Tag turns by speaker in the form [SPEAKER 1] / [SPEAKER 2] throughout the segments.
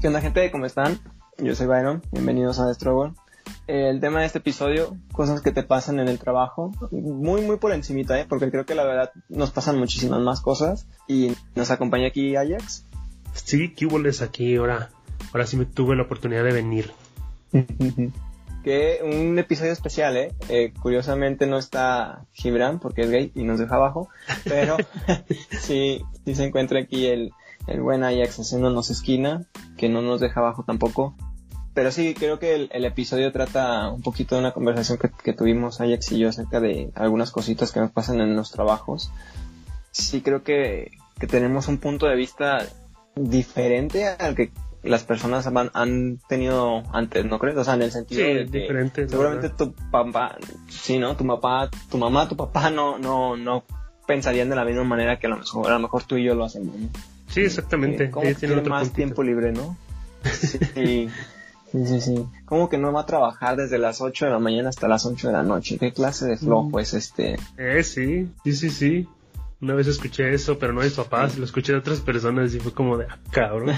[SPEAKER 1] ¿Qué onda gente? ¿Cómo están? Yo soy Byron, bienvenidos a Struggle. El tema de este episodio, cosas que te pasan en el trabajo, muy muy por encimita, ¿eh? porque creo que la verdad nos pasan muchísimas más cosas y nos acompaña aquí Ajax.
[SPEAKER 2] Sí, ¿qué hubo aquí? Ahora, ahora sí me tuve la oportunidad de venir.
[SPEAKER 1] que un episodio especial, ¿eh? ¿eh? Curiosamente no está Gibran porque es gay y nos deja abajo, pero sí, sí se encuentra aquí el, el buen Ajax haciéndonos esquina, que no nos deja abajo tampoco. Pero sí, creo que el, episodio trata un poquito de una conversación que, tuvimos Ajax y yo acerca de algunas cositas que nos pasan en los trabajos. Sí, creo que, tenemos un punto de vista diferente al que las personas han, tenido antes, ¿no crees? O sea, en el sentido
[SPEAKER 2] de diferente,
[SPEAKER 1] seguramente tu papá, sí, ¿no? Tu papá, tu mamá, tu papá no, no, no pensarían de la misma manera que a lo mejor, a lo mejor tú y yo lo hacemos, ¿no?
[SPEAKER 2] Sí, exactamente.
[SPEAKER 1] Como tiene más tiempo libre, ¿no? Sí. Sí, sí, ¿Cómo que no va a trabajar desde las 8 de la mañana hasta las 8 de la noche? ¿Qué clase de flojo mm. es este?
[SPEAKER 2] Eh, sí, sí, sí, sí. Una vez escuché eso, pero no de mis papás, lo escuché de otras personas y fue como de, ah, cabrón.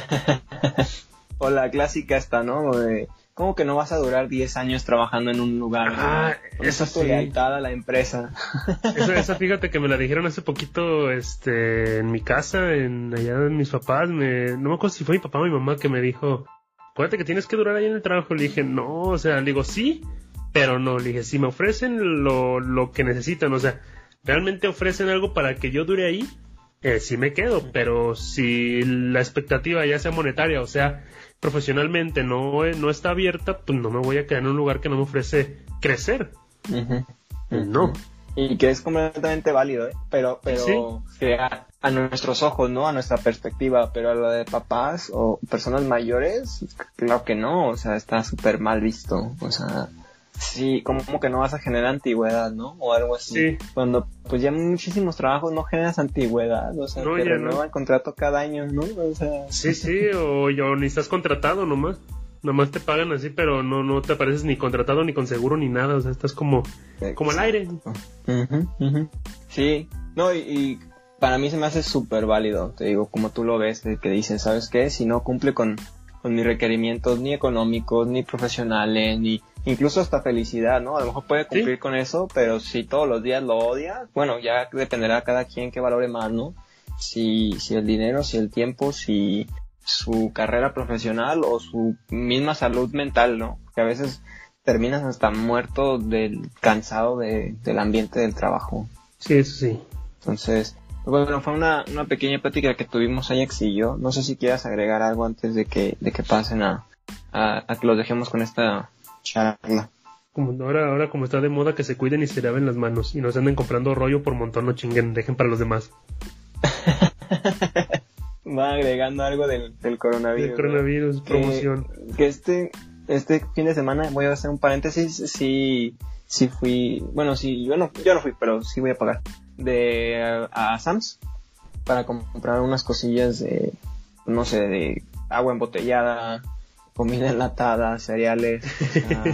[SPEAKER 1] o la clásica esta, ¿no? De, ¿Cómo que no vas a durar 10 años trabajando en un lugar?
[SPEAKER 2] Ah,
[SPEAKER 1] esa es tu lealtad a la empresa.
[SPEAKER 2] Esa, fíjate que me la dijeron hace poquito este, en mi casa, en allá de mis papás. Me, no me acuerdo si fue mi papá o mi mamá que me dijo, acuérdate que tienes que durar ahí en el trabajo. Le dije, no, o sea, le digo, sí, pero no. Le dije, si me ofrecen lo, lo que necesitan, o sea, realmente ofrecen algo para que yo dure ahí, eh, sí me quedo. Pero si la expectativa ya sea monetaria, o sea, profesionalmente no, no está abierta, pues no me voy a quedar en un lugar que no me ofrece crecer. No.
[SPEAKER 1] Y que es completamente válido, ¿eh? pero, pero a, nuestros ojos, ¿no? A nuestra perspectiva, pero a lo de papás o personas mayores, claro que no, o sea, está súper mal visto, o sea, Sí, como que no vas a generar antigüedad, ¿no? O algo así. Cuando pues ya muchísimos trabajos no generas antigüedad, o sea, no, te renuevan el contrato cada año, ¿no? O sea...
[SPEAKER 2] Sí, sí, o, yo, ni estás contratado nomás. Nomás te pagan así, pero no, no te apareces ni contratado, ni con seguro, ni nada. O sea, estás como, como al aire.
[SPEAKER 1] Sí, no, y, para mí se me hace súper válido, te digo, como tú lo ves, que dices, ¿sabes qué? Si no cumple con, con mis requerimientos ni económicos, ni profesionales, ni incluso hasta felicidad, ¿no? A lo mejor puede cumplir con eso, pero si todos los días lo odia, bueno, ya dependerá cada quien que valore más, ¿no? Si, si el dinero, si el tiempo, si su carrera profesional o su misma salud mental, ¿no? Que a veces terminas hasta muerto del cansado de, del ambiente del trabajo.
[SPEAKER 2] Sí, eso sí.
[SPEAKER 1] Entonces, bueno, fue una, una pequeña plática que tuvimos Ajax y yo. No sé si quieras agregar algo antes de que, de que pasen a, a, a que los dejemos con esta charla.
[SPEAKER 2] Como ahora, ahora como está de moda que se cuiden y se laven las manos y no se anden comprando rollo por montón, no chinguen, dejen para los demás.
[SPEAKER 1] Va agregando algo del, del coronavirus.
[SPEAKER 2] coronavirus, promoción.
[SPEAKER 1] Que este, este fin de semana, voy a hacer un paréntesis, si, si fui, bueno, si yo no, yo no fui, pero sí voy a pagar, de a Sams para comprar unas cosillas de, no sé, de agua embotellada, comida enlatada, cereales,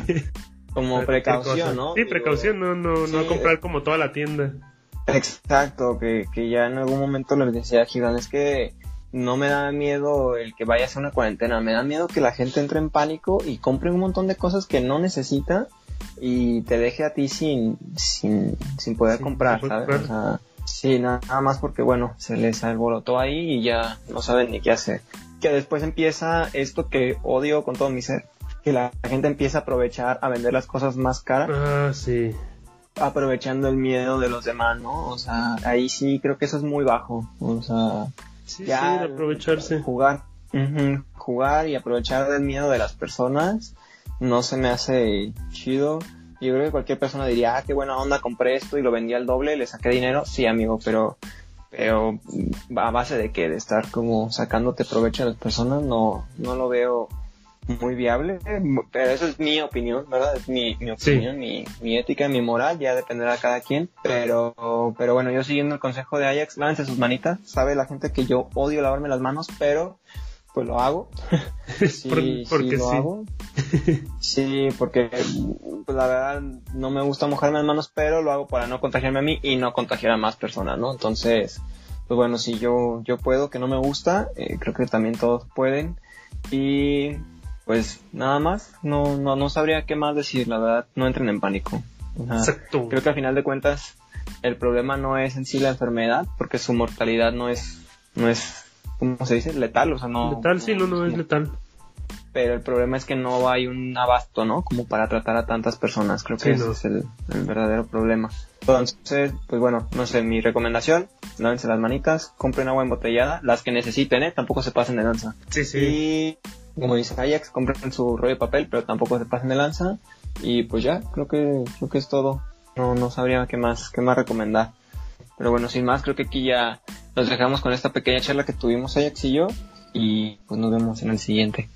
[SPEAKER 1] como precaución, ¿no?
[SPEAKER 2] Sí, precaución, no, no, no comprar como toda la tienda.
[SPEAKER 1] Exacto, que, que ya en algún momento les decía a es que no me da miedo el que vaya a hacer una cuarentena, me da miedo que la gente entre en pánico y compre un montón de cosas que no necesita y te deje a ti sin, sin, sin poder comprar, ¿sabes? O sea, sí, nada más porque, bueno, se les alborotó ahí y ya no saben ni qué hacer que después empieza esto que odio con todo mi ser, que la gente empieza a aprovechar a vender las cosas más caras.
[SPEAKER 2] Ah, sí.
[SPEAKER 1] Aprovechando el miedo de los demás, ¿no? O sea, ahí sí creo que eso es muy bajo. O sea,
[SPEAKER 2] sí, ya aprovecharse.
[SPEAKER 1] Jugar, jugar y aprovechar del miedo de las personas no se me hace chido. Yo creo que cualquier persona diría, ah, qué buena onda, compré esto y lo vendí al doble, le saqué dinero. Sí, amigo, pero pero a base de que de estar como sacándote provecho a las personas no, no lo veo muy viable, pero eso es mi opinión, ¿verdad? Es mi, mi opinión, mi, mi, ética, mi moral, ya dependerá de cada quien, pero, pero bueno, yo siguiendo el consejo de Ajax, lávense sus manitas, sabe la gente que yo odio lavarme las manos, pero pues lo hago.
[SPEAKER 2] sí, porque
[SPEAKER 1] lo hago. Sí, porque pues la verdad no me gusta mojarme las manos, pero lo hago para no contagiarme a mí y no contagiar a más personas, ¿no? Entonces, pues bueno, si yo, yo puedo, que no me gusta, eh, creo que también todos pueden. Y pues nada más, no, no, no sabría qué más decir, la verdad, no entren en pánico.
[SPEAKER 2] Exacto.
[SPEAKER 1] Creo que al final de cuentas el problema no es en sí la enfermedad, porque su mortalidad no es, no es, ¿cómo se dice? Letal, o sea, no.
[SPEAKER 2] Letal, sí, no, no es letal.
[SPEAKER 1] Pero el problema es que no hay un abasto, ¿no? Como para tratar a tantas personas. Creo que ese es el, verdadero problema. Entonces, pues bueno, no sé, mi recomendación, lávense las manitas, compren agua embotellada, las que necesiten, ¿eh? Tampoco se pasen de lanza.
[SPEAKER 2] Sí, sí.
[SPEAKER 1] Y, como dice Ajax, compren su rollo de papel, pero tampoco se pasen de lanza. Y pues ya, creo que, creo que es todo no, no sabría qué más, qué más recomendar. Pero bueno, sin más, creo que aquí ya nos dejamos con esta pequeña charla que tuvimos Ajax y yo. Y pues nos vemos en el siguiente.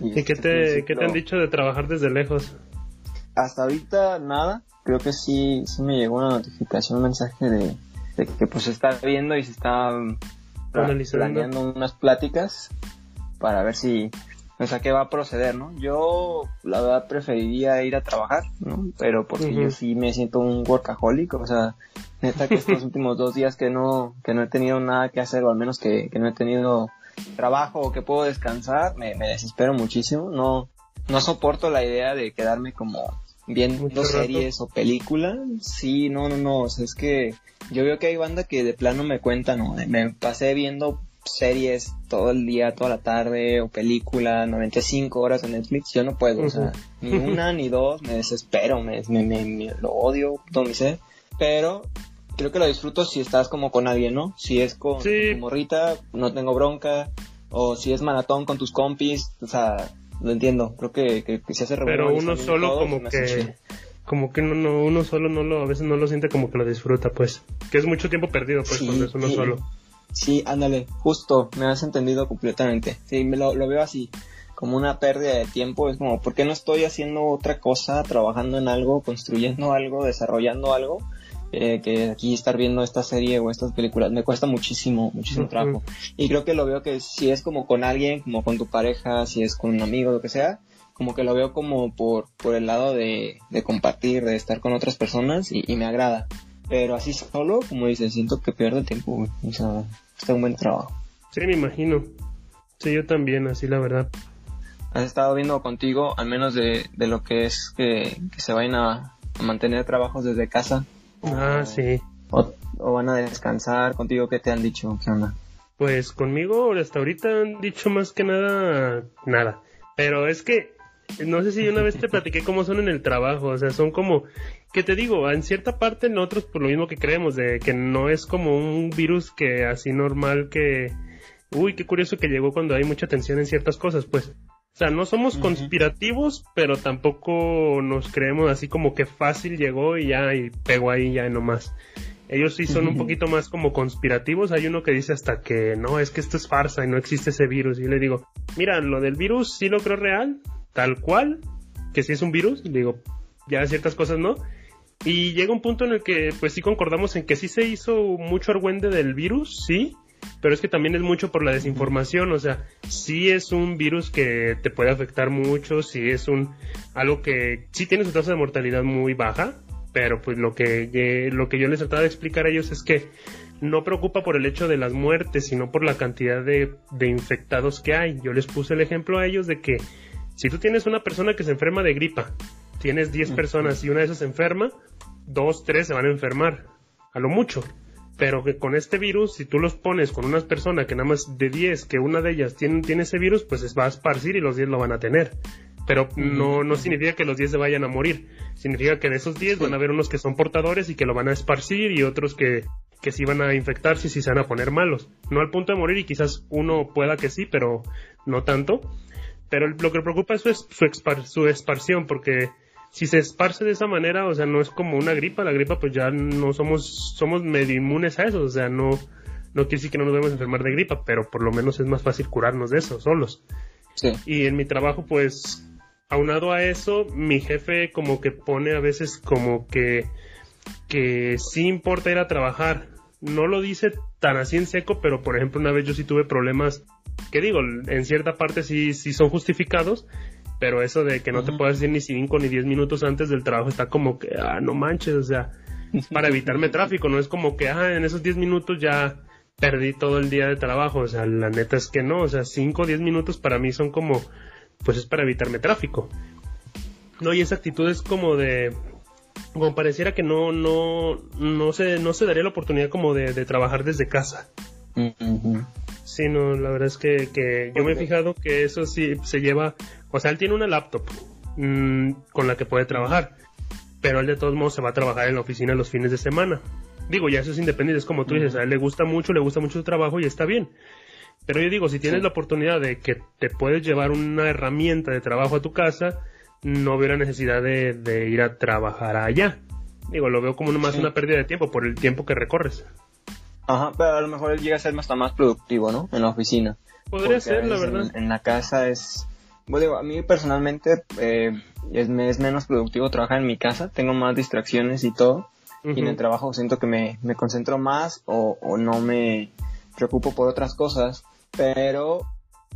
[SPEAKER 2] ¿Y, qué, este te, qué te han dicho de trabajar desde lejos?
[SPEAKER 1] Hasta ahorita nada. Creo que sí, sí me llegó una notificación, un mensaje de, que pues se está viendo y se está planeando unas pláticas para ver si, o sea, qué va a proceder, ¿no? Yo, la verdad, preferiría ir a trabajar, ¿no? Pero porque yo sí me siento un workaholic, o sea, neta que estos últimos dos días que no, que no he tenido nada que hacer, o al menos que, que no he tenido trabajo o que puedo descansar, me, me desespero muchísimo, no, no soporto la idea de quedarme como viendo series o películas, sí, no, no, no, o sea, es que yo veo que hay banda que de plano me cuentan, ¿no? Me pasé viendo series todo el día, toda la tarde, o película, 95 horas en Netflix, yo no puedo, o sea, ni una ni dos, me desespero, me, me, lo odio, todo mi ser, pero creo que lo disfruto si estás como con alguien, ¿no? Si es con, tu morrita, no tengo bronca, o si es maratón con tus compis, o sea, lo entiendo, creo que, que, se hace
[SPEAKER 2] Pero uno solo como que como que no, no, uno solo no lo, a veces no lo siente como que lo disfruta, pues, que es mucho tiempo perdido, pues, cuando es uno solo.
[SPEAKER 1] Sí, ándale, justo, me has entendido completamente. Sí, me lo, veo así, como una pérdida de tiempo. Es como, ¿por qué no estoy haciendo otra cosa, trabajando en algo, construyendo algo, desarrollando algo? Eh, que aquí estar viendo esta serie o estas películas me cuesta muchísimo, muchísimo trabajo. Y creo que lo veo que si es como con alguien, como con tu pareja, si es con un amigo, lo que sea, como que lo veo como por, por el lado de, de compartir, de estar con otras personas y, y me agrada. Pero así solo, como dices, siento que pierde tiempo, O sea, está un buen trabajo.
[SPEAKER 2] Sí, me imagino. Sí, yo también, así la verdad.
[SPEAKER 1] ¿Has estado viendo contigo, al menos de, de lo que es que, se vayan a, mantener trabajos desde casa?
[SPEAKER 2] Ah, sí.
[SPEAKER 1] O, van a descansar contigo? ¿Qué te han dicho? ¿Qué onda?
[SPEAKER 2] Pues conmigo hasta ahorita han dicho más que nada, nada. Pero es que no sé si una vez te platiqué cómo son en el trabajo, o sea, son como, que te digo, en cierta parte nosotros por lo mismo que creemos, de que no es como un virus que así normal que, uy, qué curioso que llegó cuando hay mucha tensión en ciertas cosas, pues. O sea, no somos conspirativos, pero tampoco nos creemos así como que fácil llegó y ya, y pegó ahí ya nomás. Ellos sí son un poquito más como conspirativos. Hay uno que dice hasta que no, es que esto es farsa y no existe ese virus. Y yo le digo, mira, lo del virus sí lo creo real, tal cual, que si es un virus, digo, ya ciertas cosas no. Y llega un punto en el que pues sí concordamos en que sí se hizo mucho argüende del virus, sí, pero es que también es mucho por la desinformación, o sea, sí es un virus que te puede afectar mucho, sí es un algo que sí tiene su tasa de mortalidad muy baja, pero pues lo que lo que yo les trataba de explicar a ellos es que no preocupa por el hecho de las muertes, sino por la cantidad de, de infectados que hay. Yo les puse el ejemplo a ellos de que si tú tienes una persona que se enferma de gripa, tienes 10 personas y una de esas se enferma, dos, tres se van a enfermar, a lo mucho. Pero que con este virus, si tú los pones con unas personas que nada más de 10, que una de ellas tiene, tiene ese virus, pues se va a esparcir y los 10 lo van a tener. Pero no, no significa que los 10 se vayan a morir. Significa que de esos 10 van a haber unos que son portadores y que lo van a esparcir y otros que, que sí van a infectarse y sí se van a poner malos. No al punto de morir y quizás uno pueda que sí, pero no tanto. Pero lo que preocupa es su, su, esparción, porque si se esparce de esa manera, o sea, no es como una gripa, la gripa pues ya no somos, somos medio inmunes a eso, o sea, no, no quiere decir que no nos debemos enfermar de gripa, pero por lo menos es más fácil curarnos de eso solos. Sí. Y en mi trabajo, pues, aunado a eso, mi jefe como que pone a veces como que, que sí importa ir a trabajar. No lo dice tan así en seco, pero por ejemplo una vez yo sí tuve problemas que digo, en cierta parte sí, sí son justificados, pero eso de que no te puedas decir ni 5 ni 10 minutos antes del trabajo está como que, ah, no manches, o sea, para evitarme tráfico, no es como que, ah, en esos 10 minutos ya, perdí todo el día de trabajo. O sea, la neta es que no. O sea, 5 o 10 minutos para mí son como, pues es para evitarme tráfico. No, y esa actitud es como de, como pareciera que no, no, no se, no se daría la oportunidad como de, trabajar desde casa. Sí, no, la verdad es que, que yo me he fijado que eso sí se lleva, o sea, él tiene una laptop mm, con la que puede trabajar, pero él de todos modos se va a trabajar en la oficina los fines de semana. Digo, ya eso es independiente, es como tú dices, a él le gusta mucho, le gusta mucho su trabajo y está bien. Pero yo digo, si tienes la oportunidad de que te puedes llevar una herramienta de trabajo a tu casa, no hubiera necesidad de, ir a trabajar allá. Digo, lo veo como más una pérdida de tiempo por el tiempo que recorres.
[SPEAKER 1] Ajá, pero a lo mejor él llega a ser hasta más productivo, ¿no? En la oficina.
[SPEAKER 2] Podría ser, la verdad.
[SPEAKER 1] En, la casa es... Bueno, digo, a mí personalmente eh, es, es, menos productivo trabajar en mi casa, tengo más distracciones y todo. Y en el trabajo siento que me, me concentro más o, o no me preocupo por otras cosas. Pero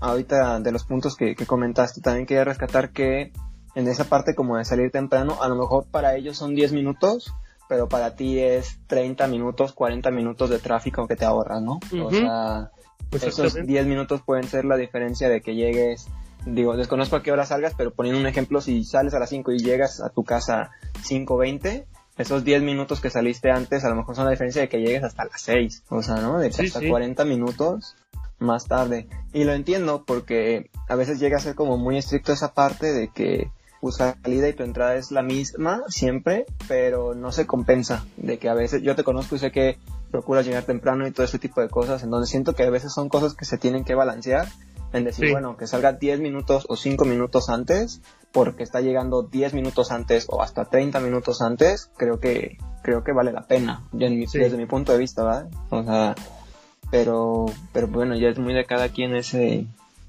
[SPEAKER 1] ahorita de los puntos que, que comentaste, también quería rescatar que en esa parte como de salir temprano, a lo mejor para ellos son 10 minutos, pero para ti es 30 minutos, 40 minutos de tráfico que te ahorras, ¿no? O sea, esos 10 minutos pueden ser la diferencia de que llegues, digo, desconozco a qué hora salgas, pero poniendo un ejemplo, si sales a las 5 y llegas a tu casa 5.20, esos 10 minutos que saliste antes a lo mejor son la diferencia de que llegues hasta las 6, o sea, ¿no? De hasta 40 minutos más tarde. Y lo entiendo porque a veces llega a ser como muy estricto esa parte de que tu salida y tu entrada es la misma siempre, pero no se compensa de que a veces yo te conozco y sé que procuras llegar temprano y todo ese tipo de cosas, en donde siento que a veces son cosas que se tienen que balancear, en decir, bueno, que salga 10 minutos o 5 minutos antes, porque está llegando 10 minutos antes o hasta 30 minutos antes, creo que creo que vale la pena, desde mi punto de vista, ¿verdad? O sea, pero pero bueno, ya es muy de cada quien ese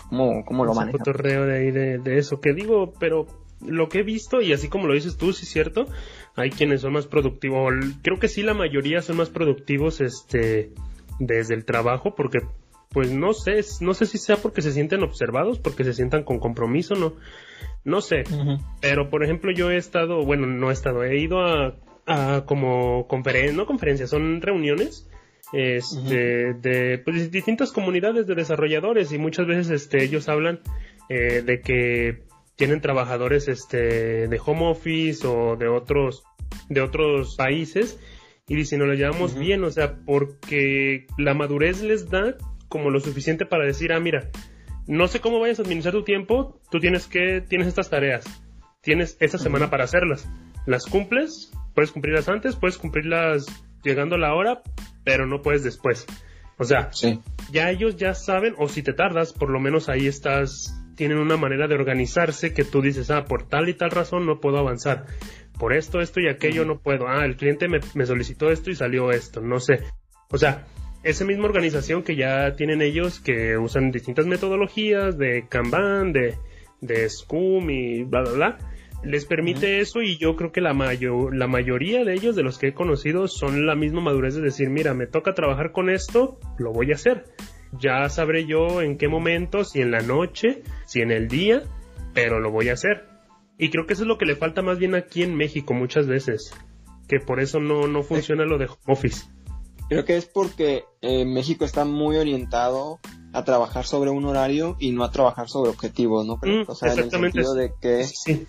[SPEAKER 1] cómo, cómo lo maneja.
[SPEAKER 2] de ahí de, de eso que digo, pero lo que he visto, y así como lo dices tú, sí es cierto, hay quienes son más productivos, creo que sí la mayoría son más productivos este desde el trabajo, porque pues no sé, no sé si sea porque se sienten observados, porque se sientan con compromiso, no, no sé, pero por ejemplo yo he estado, bueno, no he estado, he ido a, a como conferencias, no conferencias, son reuniones, este, de pues, distintas comunidades de desarrolladores y muchas veces este, ellos hablan eh, de que tienen trabajadores este, de home office o de otros, de otros países y dicen, no lo llevamos bien, o sea, porque la madurez les da como lo suficiente para decir, ah, mira, no sé cómo vayas a administrar tu tiempo, tú tienes que, tienes estas tareas, tienes esta semana para hacerlas, las cumples, puedes cumplirlas antes, puedes cumplirlas llegando a la hora, pero no puedes después. O sea, ya ellos ya saben, o si te tardas, por lo menos ahí estás tienen una manera de organizarse que tú dices, ah, por tal y tal razón no puedo avanzar. Por esto, esto y aquello no puedo. Ah, el cliente me, solicitó esto y salió esto. No sé. O sea, esa misma organización que ya tienen ellos que usan distintas metodologías de Kanban, de, de Scrum y bla, bla, bla, les permite eso y yo creo que la, mayor, la mayoría de ellos, de los que he conocido, son la misma madurez de decir, mira, me toca trabajar con esto, lo voy a hacer ya sabré yo en qué momento, si en la noche, si en el día, pero lo voy a hacer. Y creo que eso es lo que le falta más bien aquí en México muchas veces, que por eso no, no funciona lo de home office.
[SPEAKER 1] Creo que es porque eh, México está muy orientado a trabajar sobre un horario y no a trabajar sobre objetivos, ¿no?
[SPEAKER 2] Mm, o sea, en el sentido
[SPEAKER 1] de que sí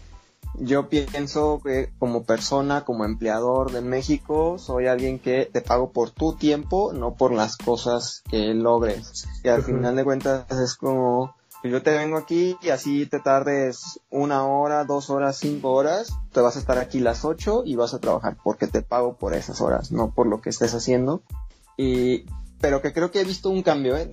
[SPEAKER 1] yo pienso que como persona, como empleador de México, soy alguien que te pago por tu tiempo, no por las cosas que logres. Y al final de cuentas es como, yo te vengo aquí y así te tardes una hora, dos horas, cinco horas, te vas a estar aquí las ocho y vas a trabajar porque te pago por esas horas, no por lo que estés haciendo. Y pero que creo que he visto un cambio, ¿eh?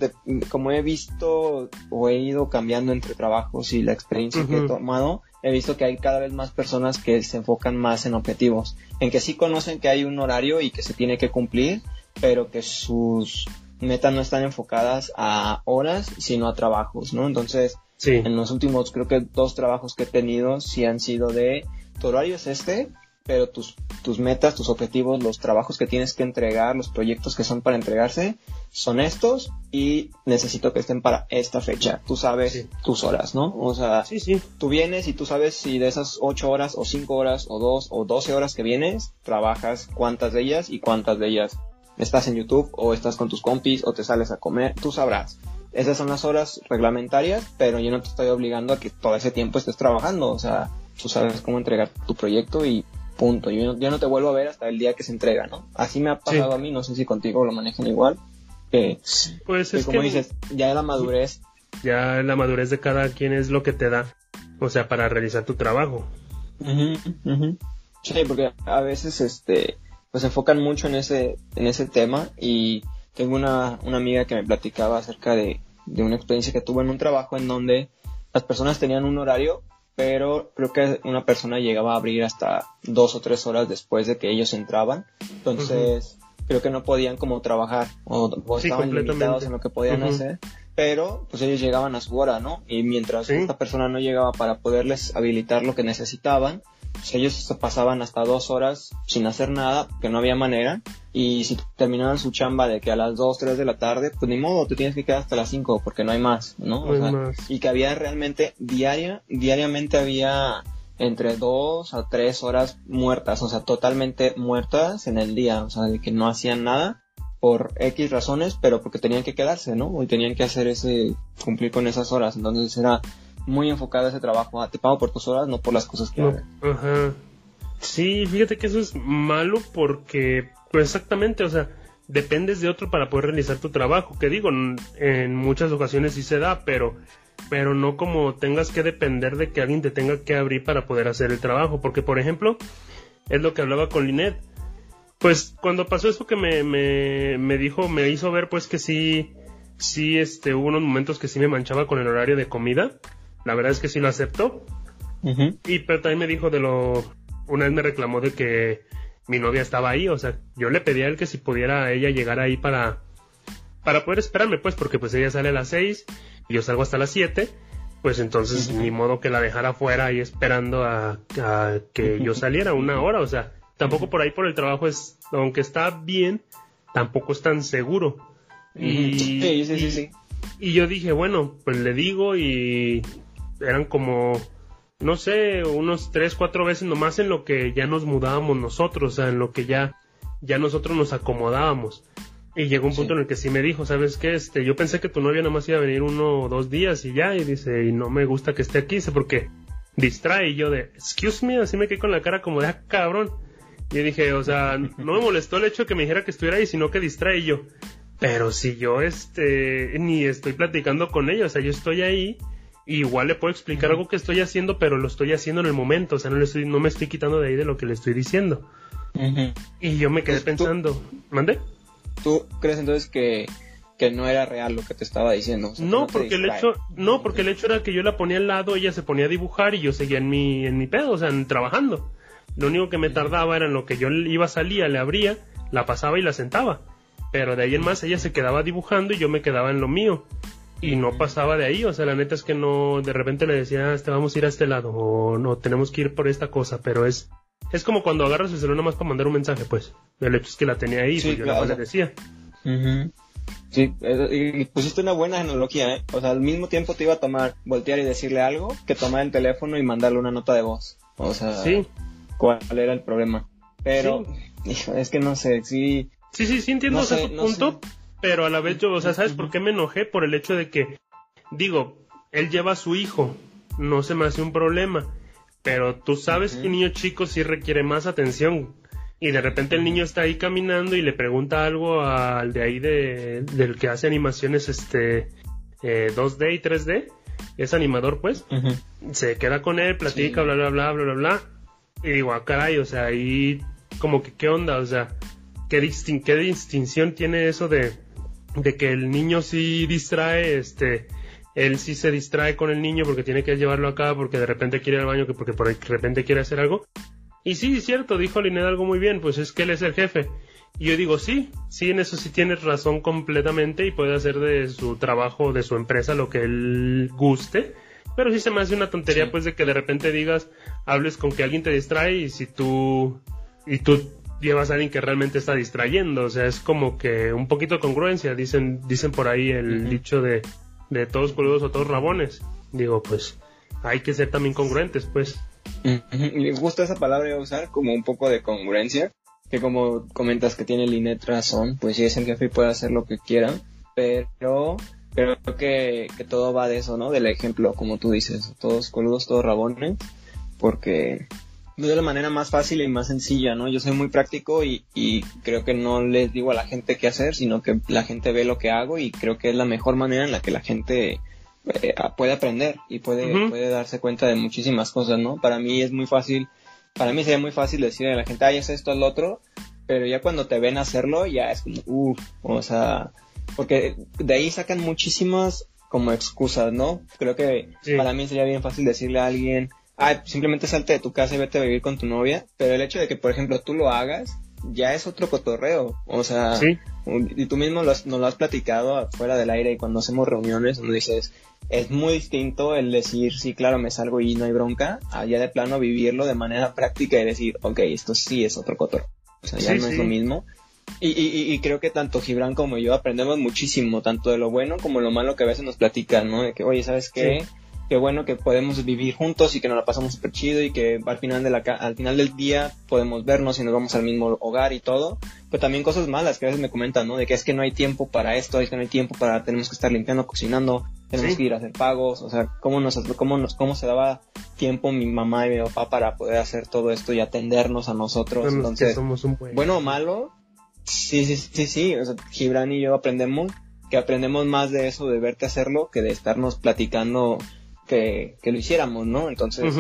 [SPEAKER 1] como he visto o he ido cambiando entre trabajos y la experiencia que he tomado, he visto que hay cada vez más personas que se enfocan más en objetivos, en que sí conocen que hay un horario y que se tiene que cumplir, pero que sus metas no están enfocadas a horas, sino a trabajos, ¿no? Entonces, en los últimos, creo que dos trabajos que he tenido sí han sido de, tu horario es este, pero tus, tus metas, tus objetivos, los trabajos que tienes que entregar, los proyectos que son para entregarse, son estos y necesito que estén para esta fecha. Tú sabes tus horas, ¿no? O sea,
[SPEAKER 2] sí, sí.
[SPEAKER 1] tú vienes y tú sabes si de esas 8 horas o 5 horas o 2 o 12 horas que vienes, trabajas cuántas de ellas y cuántas de ellas estás en YouTube o estás con tus compis o te sales a comer, tú sabrás. Esas son las horas reglamentarias, pero yo no te estoy obligando a que todo ese tiempo estés trabajando, o sea, tú sabes cómo entregar tu proyecto y punto. Yo no, no te vuelvo a ver hasta el día que se entrega, ¿no? Así me ha pasado a mí, no sé si contigo lo manejan igual. Que,
[SPEAKER 2] pues es
[SPEAKER 1] como dices, ya la madurez.
[SPEAKER 2] Ya la madurez de cada quien es lo que te da, o sea, para realizar tu trabajo.
[SPEAKER 1] Sí, porque a veces este pues se enfocan mucho en ese, en ese tema y tengo una, una amiga que me platicaba acerca de, de una experiencia que tuvo en un trabajo en donde las personas tenían un horario, pero creo que una persona llegaba a abrir hasta dos o tres horas después de que ellos entraban. Entonces, creo que no podían como trabajar o, estaban limitados en lo que podían hacer. Pero, pues ellos llegaban a su hora, ¿no? Y mientras esta persona no llegaba para poderles habilitar lo que necesitaban, pues ellos se pasaban hasta dos horas sin hacer nada, que no había manera, y si terminaban su chamba de que a las dos, tres de la tarde, pues ni modo, te tienes que quedar hasta las cinco, porque no hay más, ¿no? Y que había realmente diaria, diariamente había entre dos a tres horas muertas, o sea, totalmente muertas en el día, o sea, de que no hacían nada por X razones, pero porque tenían que quedarse, ¿no? Y tenían que hacer ese, cumplir con esas horas, entonces era muy enfocado ese trabajo. Ah, te pago por tus horas, no por las cosas que hagas.
[SPEAKER 2] Ajá. Sí, fíjate que eso es malo porque, pues exactamente, o sea, dependes de otro para poder realizar tu trabajo. Que digo, en muchas ocasiones sí se da, pero, pero no como tengas que depender de que alguien te tenga que abrir para poder hacer el trabajo. Porque, por ejemplo, es lo que hablaba con Linet. Pues cuando pasó eso que me, me, me dijo, me hizo ver pues que sí, sí, este, hubo unos momentos que sí me manchaba con el horario de comida la verdad es que sí lo aceptó. Y pero también me dijo de lo... Una vez me reclamó de que mi novia estaba ahí, o sea, yo le pedí a él que si pudiera ella llegar ahí para... Para poder esperarme, pues, porque pues ella sale a las 6 y yo salgo hasta las 7 pues entonces ni modo que la dejara fuera ahí esperando a, que yo saliera una hora, o sea, tampoco por ahí por el trabajo es, aunque está bien, tampoco es tan seguro. Y,
[SPEAKER 1] sí, sí, sí, sí.
[SPEAKER 2] y yo dije, bueno, pues le digo y eran como, no sé, unos tres, cuatro veces nomás en lo que ya nos mudábamos nosotros, o sea, en lo que ya, ya nosotros nos acomodábamos. Y llegó un punto en el que sí me dijo, ¿sabes qué? Este, yo pensé que tu novia nomás iba a venir uno o dos días y ya, y dice, y no me gusta que esté aquí, dice, porque distrae, y yo de, excuse me, así me quedé con la cara como de, ah, cabrón. Y dije, o sea, no me molestó el hecho de que me dijera que estuviera ahí, sino que distrae yo. Pero si yo, este, ni estoy platicando con ella, o sea, yo estoy ahí igual le puedo explicar algo que estoy haciendo, pero lo estoy haciendo en el momento, o sea, no, le estoy, no me estoy quitando de ahí de lo que le estoy diciendo. Y yo me quedé pues pensando, ¿mande?
[SPEAKER 1] ¿Tú crees entonces que, que no era real lo que te estaba diciendo?
[SPEAKER 2] no, porque el hecho, no, porque el hecho era que yo la ponía al lado, ella se ponía a dibujar y yo seguía en mi, en mi pedo, o sea, trabajando. Lo único que me tardaba era en lo que yo iba, salía, le abría, la pasaba y la sentaba. Pero de ahí en más ella se quedaba dibujando y yo me quedaba en lo mío y no pasaba de ahí, o sea, la neta es que no, de repente le decía, este, vamos a ir a este lado, o no, tenemos que ir por esta cosa, pero es, es como cuando agarras el celular nomás para mandar un mensaje, pues, el hecho es que la tenía ahí, pues yo le decía.
[SPEAKER 1] Sí, y pusiste una buena analogía, ¿eh? O sea, al mismo tiempo te iba a tomar, voltear y decirle algo, que tomar el teléfono y mandarle una nota de voz. O sea,
[SPEAKER 2] sí.
[SPEAKER 1] ¿cuál era el problema? Pero, es que no sé, sí.
[SPEAKER 2] Sí, sí, sí entiendo ese punto, pero a la vez yo, o sea, ¿sabes por qué me enojé? Por el hecho de que, digo, él lleva a su hijo, no se me hace un problema, pero tú sabes que un niño chico sí requiere más atención. Y de repente el niño está ahí caminando y le pregunta algo al de ahí de, del que hace animaciones este 2D eh, y 3D, es animador pues, se queda con él, platica, bla, bla, bla, bla, bla, bla, y digo, ah, caray, o sea, ahí como que qué onda, o sea, qué, qué distinción tiene eso de, de que el niño sí distrae, este, él sí se distrae con el niño porque tiene que llevarlo acá, porque de repente quiere ir al baño, que porque por de repente quiere hacer algo. Y sí, es cierto, dijo Linet algo muy bien, pues es que él es el jefe. Y yo digo, sí, sí, en eso sí tienes razón completamente y puede hacer de su trabajo, de su empresa, lo que él guste. Pero sí se me hace una tontería, pues, de que de repente digas, hables con que alguien te distrae y si tú, y tú llevas a alguien que realmente está distrayendo. O sea, es como que un poquito de congruencia. Dicen, dicen por ahí el dicho de, de todos coludos o todos rabones. Digo, pues hay que ser también congruentes, pues.
[SPEAKER 1] Me gusta esa palabra usar como un poco de congruencia, que como comentas que tiene Linet razón, pues si es el jefe y puede hacer lo que quiera, pero creo que, que todo va de eso, ¿no? Del ejemplo, como tú dices, todos coludos, todos rabones, porque de la manera más fácil y más sencilla, ¿no? Yo soy muy práctico y, y, creo que no les digo a la gente qué hacer, sino que la gente ve lo que hago y creo que es la mejor manera en la que la gente eh, puede aprender y puede, puede darse cuenta de muchísimas cosas, ¿no? Para mí es muy fácil, para mí sería muy fácil decirle a la gente, ay, es esto, es lo otro, pero ya cuando te ven hacerlo, ya es como, uff, o sea, porque de ahí sacan muchísimas como excusas, ¿no? Creo que para mí sería bien fácil decirle a alguien, ah, simplemente salte de tu casa y vete a vivir con tu novia, pero el hecho de que, por ejemplo, tú lo hagas, ya es otro cotorreo, o sea, y tú mismo lo nos lo has platicado fuera del aire y cuando hacemos reuniones, donde dices, es muy distinto el decir, sí, claro, me salgo y no hay bronca, allá de plano vivirlo de manera práctica y decir, ok, esto sí es otro cotorreo, o sea, ya no es lo mismo. Y, y, y, creo que tanto Gibran como yo aprendemos muchísimo, tanto de lo bueno como lo malo que a veces nos platican, ¿no? De que, oye, ¿sabes qué? Qué bueno que podemos vivir juntos y que nos la pasamos súper chido y que al final, de la, al final del día podemos vernos y nos vamos al mismo hogar y todo, pero también cosas malas que a veces me comentan, ¿no? De que es que no hay tiempo para esto, es que no hay tiempo para, tenemos que estar limpiando, cocinando, tenemos que ir a hacer pagos, o sea, cómo nos, cómo nos, cómo se daba tiempo mi mamá y mi papá para poder hacer todo esto y atendernos a nosotros, entonces,
[SPEAKER 2] somos un
[SPEAKER 1] bueno o malo, sí, sí, sí, sí, o sea, Gibran y yo aprendemos que aprendemos más de eso, de verte hacerlo, que de estarnos platicando que, lo hiciéramos, ¿no? Entonces,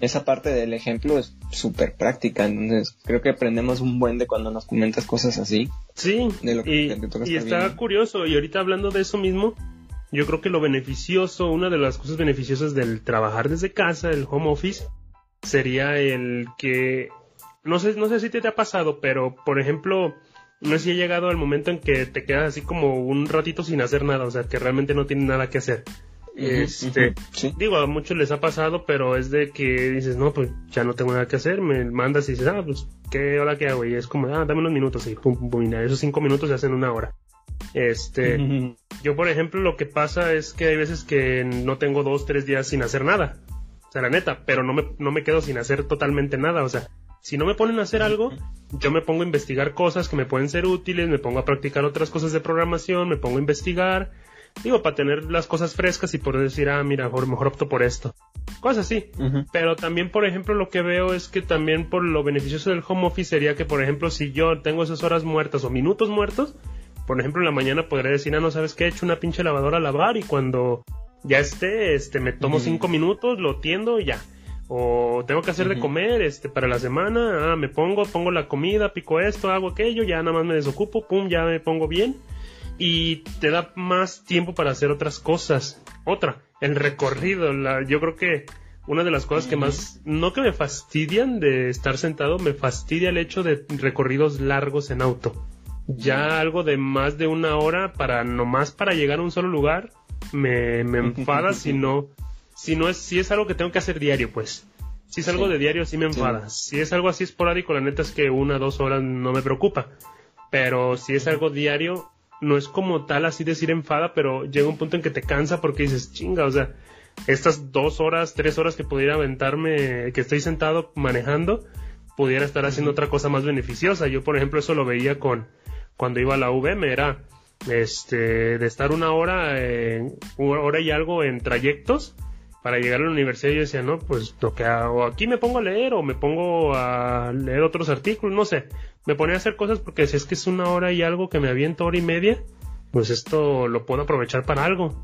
[SPEAKER 1] esa parte del ejemplo es súper práctica, entonces creo que aprendemos un buen de cuando nos comentas cosas así.
[SPEAKER 2] Sí, y, está curioso, y ahorita hablando de eso mismo, yo creo que lo beneficioso, una de las cosas beneficiosas del trabajar desde casa, el home office, sería el que, no sé, no sé si te, ha pasado, pero por ejemplo, no sé si ha llegado el momento en que te quedas así como un ratito sin hacer nada, o sea, que realmente no tienes nada que hacer. Este, digo, a muchos les ha pasado, pero es de que dices, no, pues ya no tengo nada que hacer, me mandas y dices, ah, pues, ¿qué hora qué hago? Y es como, ah, dame unos minutos y pum, pum, pum, y esos cinco minutos se hacen una hora. Este, yo por ejemplo, lo que pasa es que hay veces que no tengo dos, tres días sin hacer nada. O sea, la neta, pero no me, no me quedo sin hacer totalmente nada. O sea, si no me ponen a hacer algo, yo me pongo a investigar cosas que me pueden ser útiles, me pongo a practicar otras cosas de programación, me pongo a investigar, Digo, para tener las cosas frescas y poder decir, ah, mira, mejor, mejor opto por esto. Cosas así. Pero también, por ejemplo, lo que veo es que también por lo beneficioso del home office sería que, por ejemplo, si yo tengo esas horas muertas o minutos muertos, por ejemplo, en la mañana podría decir, ah, no, ¿sabes qué? He hecho una pinche lavadora a lavar y cuando ya esté, este, me tomo cinco minutos, lo tiendo y ya. O tengo que hacer de comer, este, para la semana, ah, me pongo, pongo la comida, pico esto, hago aquello, ya nada más me desocupo, pum, ya me pongo bien y te da más tiempo para hacer otras cosas. Otra, el recorrido. La, yo creo que una de las cosas que más, no que me fastidian de estar sentado, me fastidia el hecho de recorridos largos en auto. Ya algo de más de una hora para nomás para llegar a un solo lugar, me, me enfada si no, si no es, si es algo que tengo que hacer diario, pues. Si es algo de diario, sí me enfada. Si es algo así esporádico, la neta es que una, dos horas no me preocupa. Pero si es algo diario, no es como tal así decir enfada, pero llega un punto en que te cansa porque dices, chinga, o sea, estas dos horas, tres horas que pudiera aventarme, que estoy sentado manejando, pudiera estar haciendo otra cosa más beneficiosa. Yo, por ejemplo, eso lo veía con cuando iba a la VM, era este de estar una hora, una hora y algo en trayectos para llegar a la universidad. Yo decía, no, pues lo que hago, aquí me pongo a leer o me pongo a leer otros artículos, no sé me ponía a hacer cosas porque si es que es una hora y algo que me aviento hora y media, pues esto lo puedo aprovechar para algo.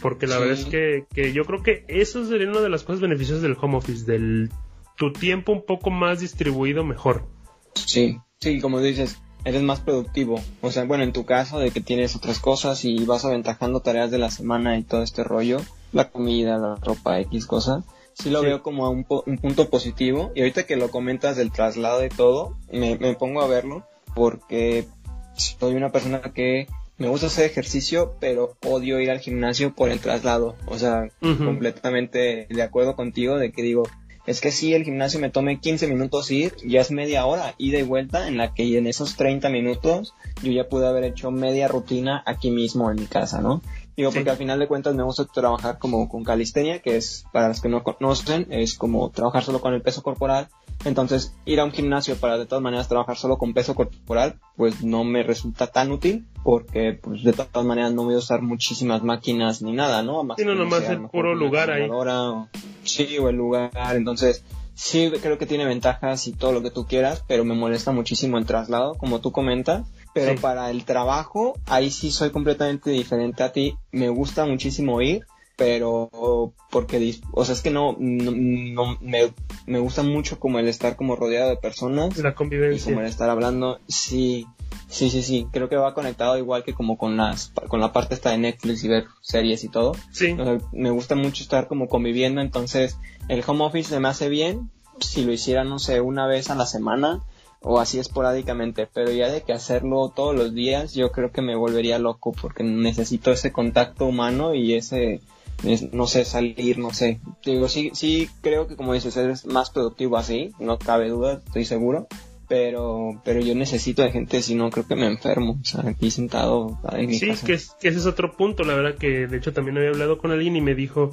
[SPEAKER 2] Porque la verdad es que, que, yo creo que eso sería una de las cosas beneficiosas del home office, del tu tiempo un poco más distribuido mejor.
[SPEAKER 1] Sí, sí, como dices, eres más productivo. O sea, bueno, en tu caso de que tienes otras cosas y vas aventajando tareas de la semana y todo este rollo, la comida, la ropa, X cosas sí lo veo como un, un, punto positivo. Y ahorita que lo comentas del traslado y todo, me, me pongo a verlo porque soy una persona que me gusta hacer ejercicio, pero odio ir al gimnasio por el traslado. O sea, completamente de acuerdo contigo de que digo, es que si el gimnasio me tome 15 minutos ir, ya es media hora, ida y vuelta, en la que en esos 30 minutos yo ya pude haber hecho media rutina aquí mismo en mi casa, ¿no? Digo, porque al final de cuentas me gusta trabajar como con calistenia, que es, para los que no conocen, es como trabajar solo con el peso corporal, Entonces, ir a un gimnasio para de todas maneras trabajar solo con peso corporal, pues no me resulta tan útil porque pues de todas maneras no voy a usar muchísimas máquinas ni nada, ¿no?
[SPEAKER 2] Más no, nomás el puro lugar ahí.
[SPEAKER 1] O, sí, o el lugar. Entonces, sí creo que tiene ventajas y todo lo que tú quieras, pero me molesta muchísimo el traslado, como tú comentas. Pero para el trabajo, ahí sí soy completamente diferente a ti. Me gusta muchísimo ir, pero porque, o sea, es que no, no, me, me, gusta mucho como el estar como rodeado de personas.
[SPEAKER 2] La convivencia.
[SPEAKER 1] Y como el estar hablando, sí, sí, sí, sí, creo que va conectado igual que como con las, con la parte esta de Netflix y ver series y todo.
[SPEAKER 2] Sí.
[SPEAKER 1] me gusta mucho estar como conviviendo, entonces el home office se me hace bien si lo hiciera, no sé, una vez a la semana o así esporádicamente, pero ya de que hacerlo todos los días, yo creo que me volvería loco porque necesito ese contacto humano y ese no sé, salir, no sé. Digo, sí, sí creo que como dices, eres más productivo así, no cabe duda, estoy seguro. Pero, pero yo necesito de gente, si no creo que me enfermo. O sea, aquí sentado en mi
[SPEAKER 2] sí, Que, que ese es otro punto, la verdad que de hecho también había hablado con alguien y me dijo,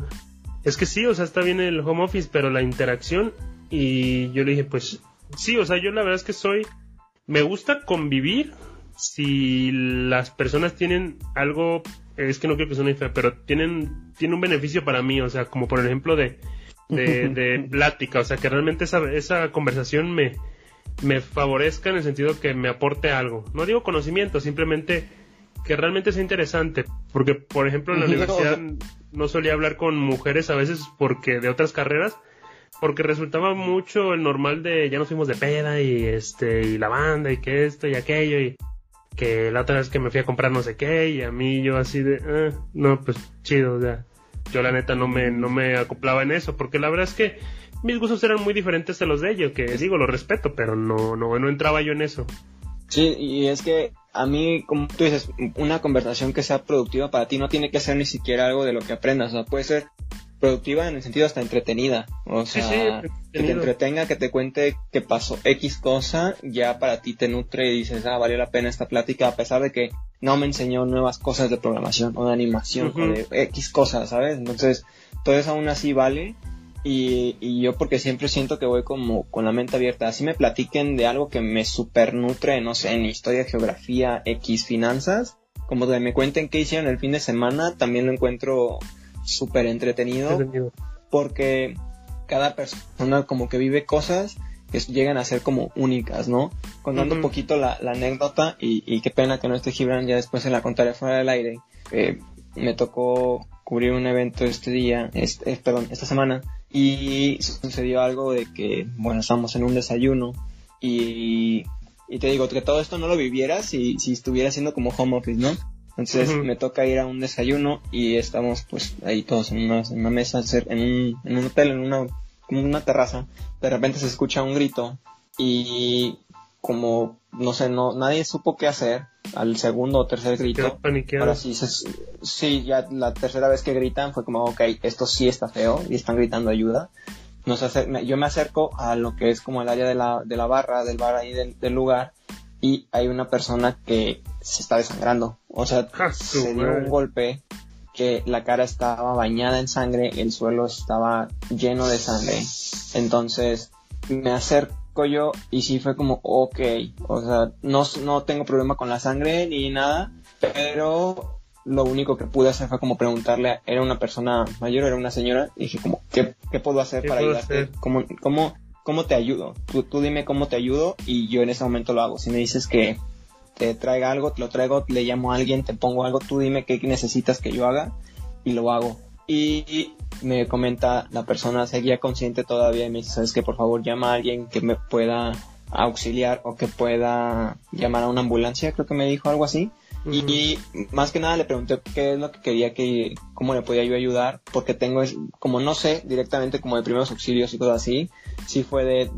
[SPEAKER 2] es que sí, o sea, está bien el home office, pero la interacción. Y yo le dije, pues sí, o sea, yo la verdad es que soy, me gusta convivir si las personas tienen algo es que no quiero que suene feo, pero tienen, tiene un beneficio para mí, o sea, como por ejemplo de, de, plática, o sea, que realmente esa, esa conversación me, me favorezca en el sentido que me aporte algo. No digo conocimiento, simplemente que realmente sea interesante, porque por ejemplo en la universidad no solía hablar con mujeres a veces porque de otras carreras, porque resultaba mucho el normal de ya nos fuimos de peda y este y la banda y que esto y aquello y que la otra vez que me fui a comprar no sé qué y a mí yo así de, ah, no, pues chido, ya. Yo la neta no me, no me acoplaba en eso, porque la verdad es que mis gustos eran muy diferentes de los de ellos, que digo, lo respeto, pero no, no, no entraba yo en eso.
[SPEAKER 1] Sí, y es que a mí, como tú dices, una conversación que sea productiva para ti no tiene que ser ni siquiera algo de lo que aprendas, o sea, puede ser productiva en el sentido hasta entretenida. O sea, que te entretenga, que te cuente que pasó X cosa, ya para ti te nutre y dices, ah, valió la pena esta plática, a pesar de que no me enseñó nuevas cosas de programación o de animación o de X cosas, ¿sabes? Entonces, todo eso aún así vale. Y, y, yo porque siempre siento que voy como con la mente abierta. Así me platiquen de algo que me super nutre, no sé, en historia, geografía, X, finanzas. Como que me cuenten qué hicieron el fin de semana, también lo encuentro súper entretenido, porque cada persona como que vive cosas que llegan a ser como únicas, ¿no? Contando un poquito la, anécdota y, qué pena que no esté Gibran, ya después se la contaré fuera del aire. me tocó cubrir un evento este día, este, eh, perdón, esta semana, y sucedió algo de que, bueno, estamos en un desayuno y, y te digo que todo esto no lo vivieras si, si estuviera siendo como home office, ¿no? Entonces me toca ir a un desayuno y estamos pues ahí todos en una, en una mesa, en un, en un hotel, en una, terraza. De repente se escucha un grito y como, no sé, no, nadie supo qué hacer al segundo o tercer grito. Ahora sí, sí, ya la tercera vez que gritan fue como, ok, esto sí está feo y están gritando ayuda. Nos yo me acerco a lo que es como el área de la, de la barra, del bar ahí del lugar y hay una persona que se está desangrando. O sea, ah, se dio un golpe que la cara estaba bañada en sangre, el suelo estaba lleno de sangre. Entonces me acerco yo y sí fue como, ok, o sea, no, no tengo problema con la sangre ni nada, pero lo único que pude hacer fue como preguntarle, era una persona mayor, era una señora, y dije como, ¿qué, puedo hacer para ayudarte? ¿Cómo, cómo, ¿cómo te ayudo? Tú, tú dime cómo te ayudo y yo en ese momento lo hago. Si me dices que te traiga algo, te lo traigo, le llamo a alguien, te pongo algo, tú dime qué necesitas que yo haga y lo hago. Y me comenta la persona, seguía consciente todavía y me dice, sabes que por favor llama a alguien que me pueda auxiliar o que pueda llamar a una ambulancia, creo que me dijo algo así. Y más que nada le pregunté qué es lo que quería que, cómo le podía yo ayudar, porque tengo, como no sé directamente como de primeros auxilios y todo así, sí fue de,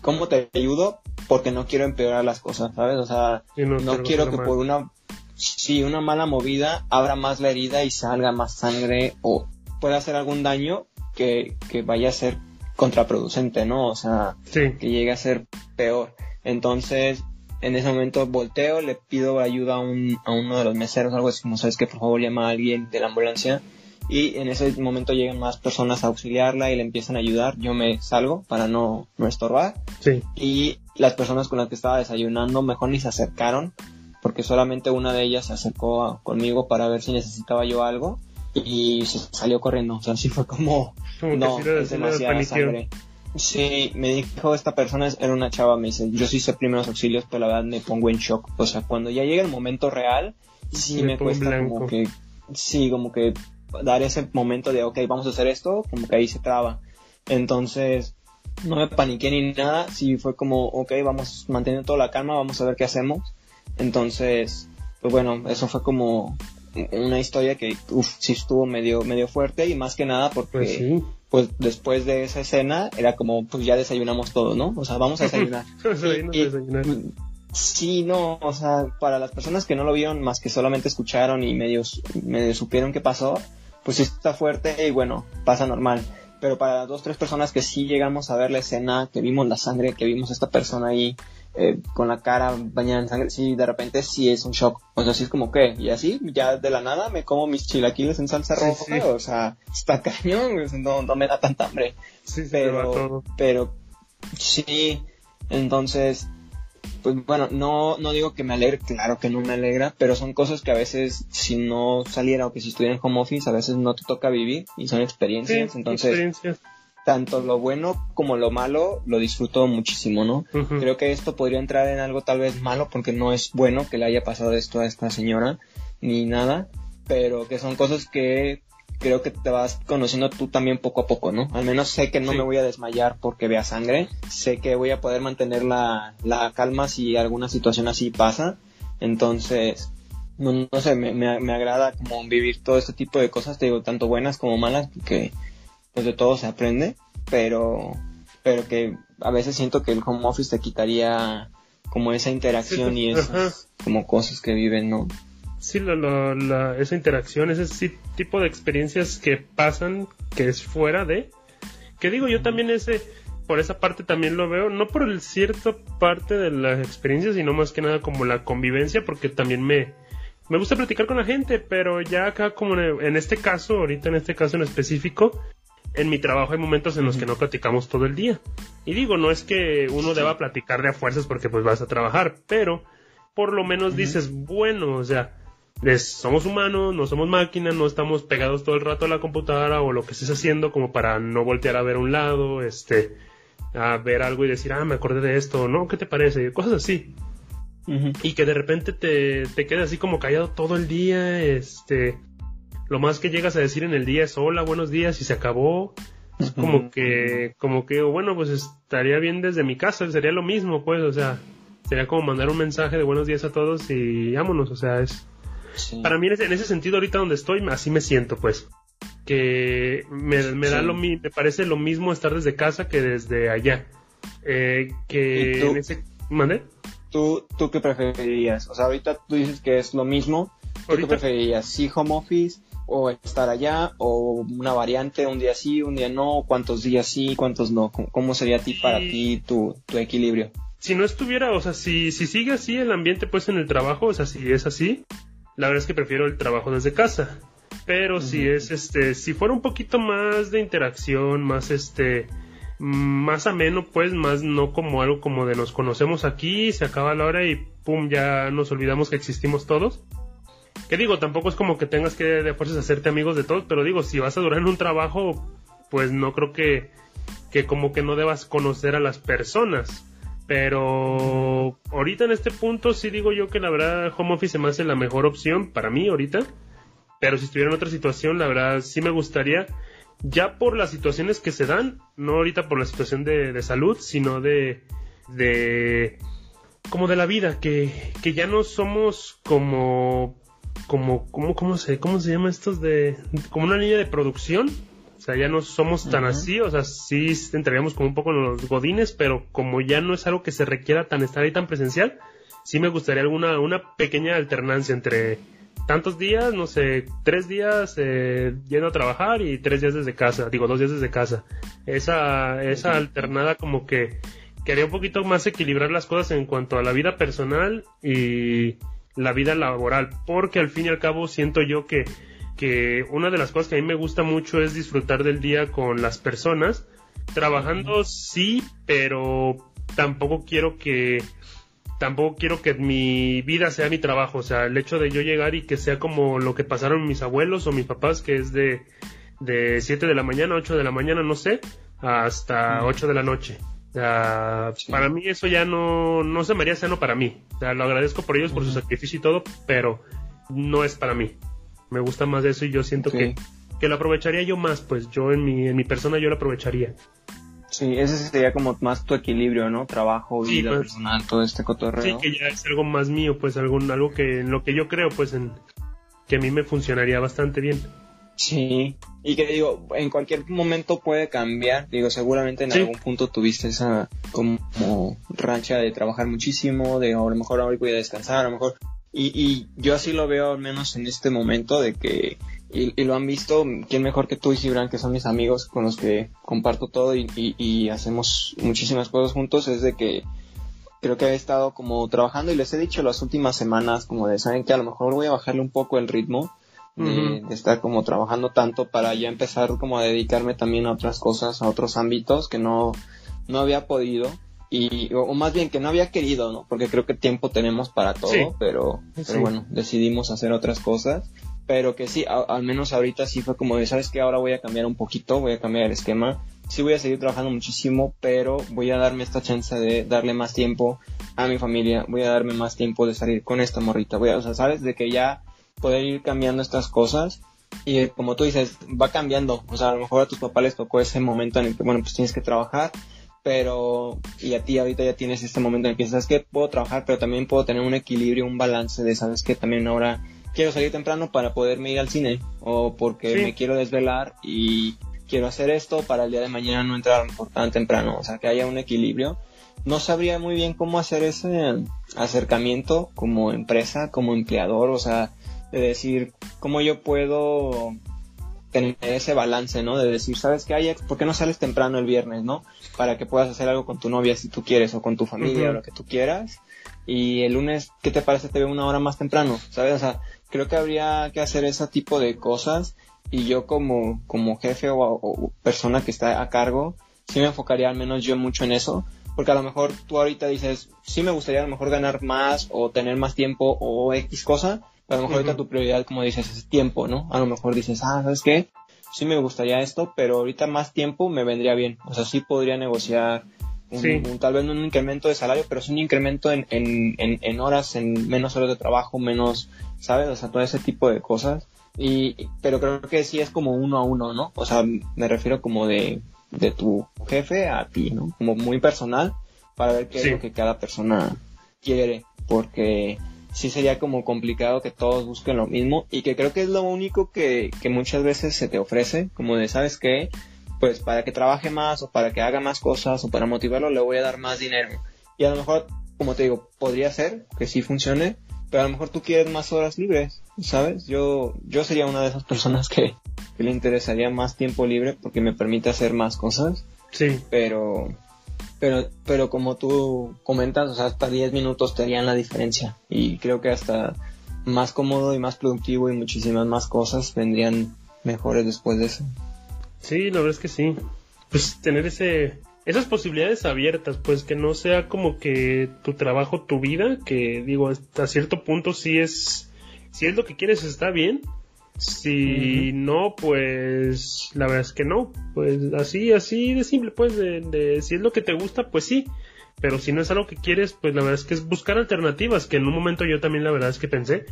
[SPEAKER 1] ¿cómo te ayudo? Porque no quiero empeorar las cosas, ¿sabes? O sea, no, quiero que por una, si una mala movida abra más la herida y salga más sangre o pueda hacer algún daño que, que vaya a ser contraproducente, ¿no? O sea, que llegue a ser peor. Entonces, en ese momento volteo, le pido ayuda a, un, a uno de los meseros, algo así como, sabes que por favor llama a alguien de la ambulancia. Y en ese momento llegan más personas a auxiliarla y le empiezan a ayudar. Yo me salgo para no, no estorbar.
[SPEAKER 2] Sí.
[SPEAKER 1] Y las personas con las que estaba desayunando mejor ni se acercaron porque solamente una de ellas se acercó conmigo para ver si necesitaba yo algo y se salió corriendo. O sea, así fue como, no, es demasiada sangre. Sí, me dijo esta persona, era una chava, me dice, yo sí sé primeros auxilios, pero la verdad me pongo en shock. O sea, cuando ya llega el momento real, sí me, cuesta como que, sí, como que dar ese momento de, ok, vamos a hacer esto, como que ahí se traba. Entonces, no me paniqué ni nada, sí fue como, ok, vamos manteniendo toda la calma, vamos a ver qué hacemos. Entonces, pues bueno, eso fue como una historia que, uff, sí estuvo medio, medio fuerte y más que nada porque, pues, pues, después de esa escena era como, pues ya desayunamos todo, ¿no? O sea, vamos a desayunar. sí, no, o sea, para las personas que no lo vieron más que solamente escucharon y medio, medio supieron qué pasó, pues sí está fuerte y bueno, pasa normal. Pero para las dos, tres personas que sí llegamos a ver la escena, que vimos la sangre, que vimos a esta persona ahí eh, con la cara bañada en sangre, sí, de repente sí es un shock. O sea, sí es como que, y así, ya de la nada me como mis chilaquiles en salsa roja, o sea, está cañón, no, no me da tanta hambre.
[SPEAKER 2] Sí,
[SPEAKER 1] pero, pero sí, entonces, pues bueno, no, no digo que me alegre, claro que no me alegra, pero son cosas que a veces si no saliera o que si estuviera en home office, a veces no te toca vivir y son experiencias, entonces... Experiencias tanto lo bueno como lo malo lo disfruto muchísimo, ¿no? Creo que esto podría entrar en algo tal vez malo porque no es bueno que le haya pasado esto a esta señora ni nada, pero que son cosas que creo que te vas conociendo tú también poco a poco, ¿no? Al menos sé que no me voy a desmayar porque vea sangre, sé que voy a poder mantener la, la calma si alguna situación así pasa, entonces, no, no sé, me, me, me, agrada como vivir todo este tipo de cosas, te digo, tanto buenas como malas, que pues de todo se aprende, pero, pero que a veces siento que el home office te quitaría como esa interacción y esas como cosas que viven, ¿no?
[SPEAKER 2] Sí, la, esa interacción, ese tipo de experiencias que pasan, que es fuera de, que digo, yo también ese, por esa parte también lo veo, no por el cierto parte de las experiencias, sino más que nada como la convivencia, porque también me, me gusta platicar con la gente, pero ya acá como en este caso, ahorita en este caso en específico, en mi trabajo hay momentos en los que no platicamos todo el día. Y digo, no es que uno deba platicar de a fuerzas porque pues vas a trabajar, pero por lo menos dices, bueno, o sea, somos humanos, no somos máquinas, no estamos pegados todo el rato a la computadora o lo que estés haciendo como para no voltear a ver un lado, este, a ver algo y decir, ah, me acordé de esto, ¿no? ¿Qué te parece? Cosas así. Y que de repente te, te quedes así como callado todo el día, este, lo más que llegas a decir en el día es hola, buenos días y se acabó. Es como que, como que, bueno, pues estaría bien desde mi casa, sería lo mismo, pues, o sea, sería como mandar un mensaje de buenos días a todos y vámonos, o sea, es... Para mí en ese, sentido ahorita donde estoy, así me siento, pues. Que me, da lo me parece lo mismo estar desde casa que desde allá. Eh, que en ese... ¿Mande?
[SPEAKER 1] ¿Tú, ¿Tú qué preferirías? O sea, ahorita tú dices que es lo mismo. ¿Tú qué preferirías? ¿Sí home office? o estar allá o una variante, un día sí, un día no, cuántos días sí, cuántos no, cómo, sería a ti para ti tu, tu, equilibrio.
[SPEAKER 2] Si no estuviera, o sea, si, si sigue así el ambiente pues en el trabajo, o sea, si es así, la verdad es que prefiero el trabajo desde casa. Pero si es este, si fuera un poquito más de interacción, más este, más ameno, pues, más no como algo como de nos conocemos aquí, se acaba la hora y pum, ya nos olvidamos que existimos todos. Que digo, tampoco es como que tengas que de fuerzas hacerte amigos de todos, pero digo, si vas a durar en un trabajo, pues no creo que, que como que no debas conocer a las personas. Pero ahorita en este punto sí digo yo que la verdad home office se me hace la mejor opción para mí ahorita. Pero si estuviera en otra situación, la verdad sí me gustaría, ya por las situaciones que se dan, no ahorita por la situación de, de salud, sino de, de, como de la vida, que, que ya no somos como como, ¿cómo, cómo, se, ¿cómo se llama estos de, como una línea de producción? Sea, ya no somos tan así, o sea, sí entraríamos como un poco en los godines, pero como ya no es algo que se requiera tan estar ahí tan presencial, sí me gustaría alguna, una pequeña alternancia entre tantos días, no sé, tres días eh, yendo a trabajar y tres días desde casa, digo, dos días desde casa. Esa, esa alternada como que quería un poquito más equilibrar las cosas en cuanto a la vida personal y, la vida laboral, porque al fin y al cabo siento yo que que una de las cosas que a mí me gusta mucho es disfrutar del día con las personas. Trabajando sí, pero tampoco quiero que tampoco quiero que mi vida sea mi trabajo, o sea, el hecho de yo llegar y que sea como lo que pasaron mis abuelos o mis papás, que es de, de 7 de la mañana, 8 de la mañana, no sé, hasta 8 de la noche. Para mí eso ya no, no se me haría sano para mí. O sea, lo agradezco por ellos, por su sacrificio y todo, pero no es para mí. Me gusta más eso y yo siento que, que lo aprovecharía yo más, pues yo en mi, en mi persona yo lo aprovecharía.
[SPEAKER 1] Sí, ese sería como más tu equilibrio, ¿no? Trabajo, vida pues, personal, todo este cotorreo.
[SPEAKER 2] Sí, que ya es algo más mío, pues algo, algo que en lo que yo creo, pues en que a mí me funcionaría bastante bien.
[SPEAKER 1] Sí, y que digo, en cualquier momento puede cambiar. Digo, seguramente en algún punto tuviste esa como, rancha de trabajar muchísimo, de a lo mejor ahora voy a descansar, a lo mejor. Y, y yo así lo veo al menos en este momento de que y, lo han visto, quién mejor que tú y Gibran, que son mis amigos con los que comparto todo y, y, hacemos muchísimas cosas juntos, es de que creo que he estado como trabajando y les he dicho las últimas semanas como de, saben que a lo mejor voy a bajarle un poco el ritmo de, estar como trabajando tanto para ya empezar como a dedicarme también a otras cosas, a otros ámbitos que no, no había podido y o, más bien que no había querido, ¿no? Porque creo que tiempo tenemos para todo, pero, pero bueno, decidimos hacer otras cosas pero que sí, al menos ahorita sí fue como de, ¿sabes qué? Ahora voy a cambiar un poquito, voy a cambiar el esquema. Sí voy a seguir trabajando muchísimo, pero voy a darme esta chance de darle más tiempo a mi familia, voy a darme más tiempo de salir con esta morrita, voy a, o sea, ¿sabes? De que ya poder ir cambiando estas cosas y como tú dices, va cambiando, o sea, a lo mejor a tus papás les tocó ese momento en el que, bueno, pues tienes que trabajar, pero y a ti ahorita ya tienes este momento en el que sabes que puedo trabajar, pero también puedo tener un equilibrio, un balance de, sabes que también ahora quiero salir temprano para poderme ir al cine o porque me quiero desvelar y quiero hacer esto para el día de mañana no entrar tan temprano, o sea, que haya un equilibrio. No sabría muy bien cómo hacer ese acercamiento como empresa, como empleador, o sea, de decir cómo yo puedo tener ese balance, ¿no? De decir, ¿sabes qué, hay? ¿Por qué no sales temprano el viernes, ¿no? Para que puedas hacer algo con tu novia si tú quieres o con tu familia o lo que tú quieras. Y el lunes, ¿qué te parece? Te veo una hora más temprano, ¿sabes? O sea, creo que habría que hacer ese tipo de cosas y yo como, como jefe o, persona que está a cargo, sí me enfocaría al menos yo mucho en eso, porque a lo mejor tú ahorita dices, sí me gustaría a lo mejor ganar más o tener más tiempo o X cosa, pero a lo mejor ahorita tu prioridad, como dices, es tiempo, ¿no? A lo mejor dices, ah, ¿sabes qué? Sí me gustaría esto, pero ahorita más tiempo me vendría bien. O sea, sí podría negociar un, tal vez no un incremento de salario, pero es un incremento en, en, en, horas, en menos horas de trabajo, menos, ¿sabes? O sea, todo ese tipo de cosas. Y, pero creo que sí es como uno a uno, ¿no? O sea, me refiero como de, de tu jefe a ti, ¿no? Como muy personal para ver qué es lo que cada persona quiere, porque sí sería como complicado que todos busquen lo mismo y que creo que es lo único que, que muchas veces se te ofrece, como de, ¿sabes qué? pues para que trabaje más o para que haga más cosas o para motivarlo le voy a dar más dinero. Y a lo mejor, como te digo, podría ser que sí funcione, pero a lo mejor tú quieres más horas libres, ¿sabes? Yo, yo sería una de esas personas que, le interesaría más tiempo libre porque me permite hacer más cosas.
[SPEAKER 2] Sí.
[SPEAKER 1] Pero, pero, pero como tú comentas, o sea, hasta 10 minutos te harían la diferencia. Y creo que hasta más cómodo y más productivo y muchísimas más cosas vendrían mejores después de eso.
[SPEAKER 2] Sí, la verdad es que sí. Pues tener ese, esas posibilidades abiertas, pues que no sea como que tu trabajo, tu vida, que digo, hasta cierto punto sí es, si es lo que quieres está bien, si no, pues la verdad es que no, pues así, así de simple, pues de, de, si es lo que te gusta, pues sí, pero si no es algo que quieres, pues la verdad es que es buscar alternativas, que en un momento yo también la verdad es que pensé,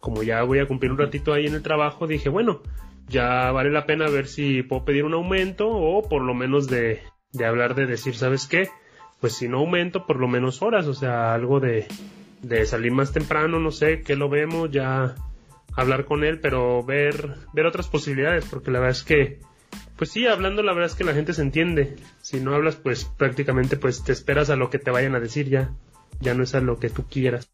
[SPEAKER 2] como ya voy a cumplir un ratito ahí en el trabajo, dije, bueno, ya vale la pena ver si puedo pedir un aumento o por lo menos de, de hablar de decir, ¿sabes qué? Pues si no aumento, por lo menos horas, o sea, algo de, de salir más temprano, no sé, que lo vemos, ya hablar con él, pero ver, ver otras posibilidades, porque la verdad es que, pues sí, hablando la verdad es que la gente se entiende. Si no hablas, pues prácticamente pues te esperas a lo que te vayan a decir ya, ya no es a lo que tú quieras.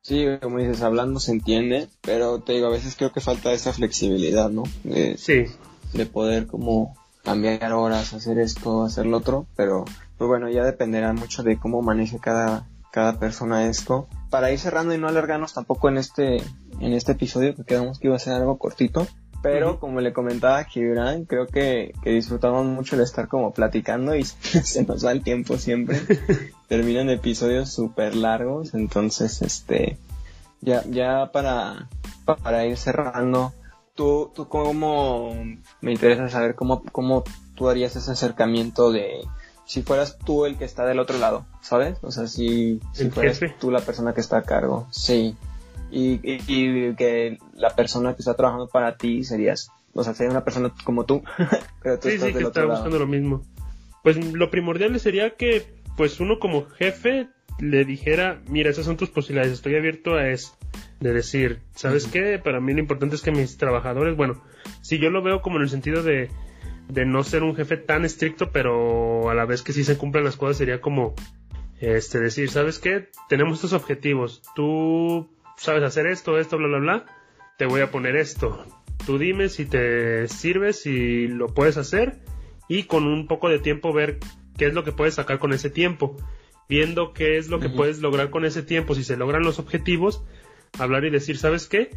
[SPEAKER 1] Sí, como dices, hablando se entiende, pero te digo, a veces creo que falta esa flexibilidad, ¿no? De,
[SPEAKER 2] sí.
[SPEAKER 1] De poder como cambiar horas, hacer esto, hacer lo otro, pero pues bueno, ya dependerá mucho de cómo maneje cada, cada persona esto. Para ir cerrando y no alargarnos tampoco en este, en este episodio, que quedamos que iba a ser algo cortito, Pero como le comentaba a Gibran, creo que, que disfrutamos mucho el estar como platicando y se nos va el tiempo siempre. Terminan episodios súper largos, entonces este ya, ya para, para ir cerrando, tú, tú cómo me interesa saber cómo, cómo tú harías ese acercamiento de si fueras tú el que está del otro lado, ¿sabes? O sea, si, si fueras tú la persona que está a cargo, sí. Y, y, que la persona que está trabajando para ti serías, o sea, sería una persona como tú,
[SPEAKER 2] pero tú sí, sí, que está buscando lo mismo. Pues lo primordial sería que, pues uno como jefe le dijera, mira, esas son tus posibilidades, estoy abierto a eso. De decir, ¿sabes qué? Para mí lo importante es que mis trabajadores, bueno, si yo lo veo como en el sentido de, de no ser un jefe tan estricto, pero a la vez que sí se cumplan las cosas, sería como, este, decir, ¿sabes qué? Tenemos estos objetivos, tú sabes hacer esto, esto, bla, bla, bla, te voy a poner esto. Tú dime si te sirve, si lo puedes hacer y con un poco de tiempo ver qué es lo que puedes sacar con ese tiempo viendo qué es lo que puedes lograr con ese tiempo, si se logran los objetivos, hablar y decir, ¿sabes qué?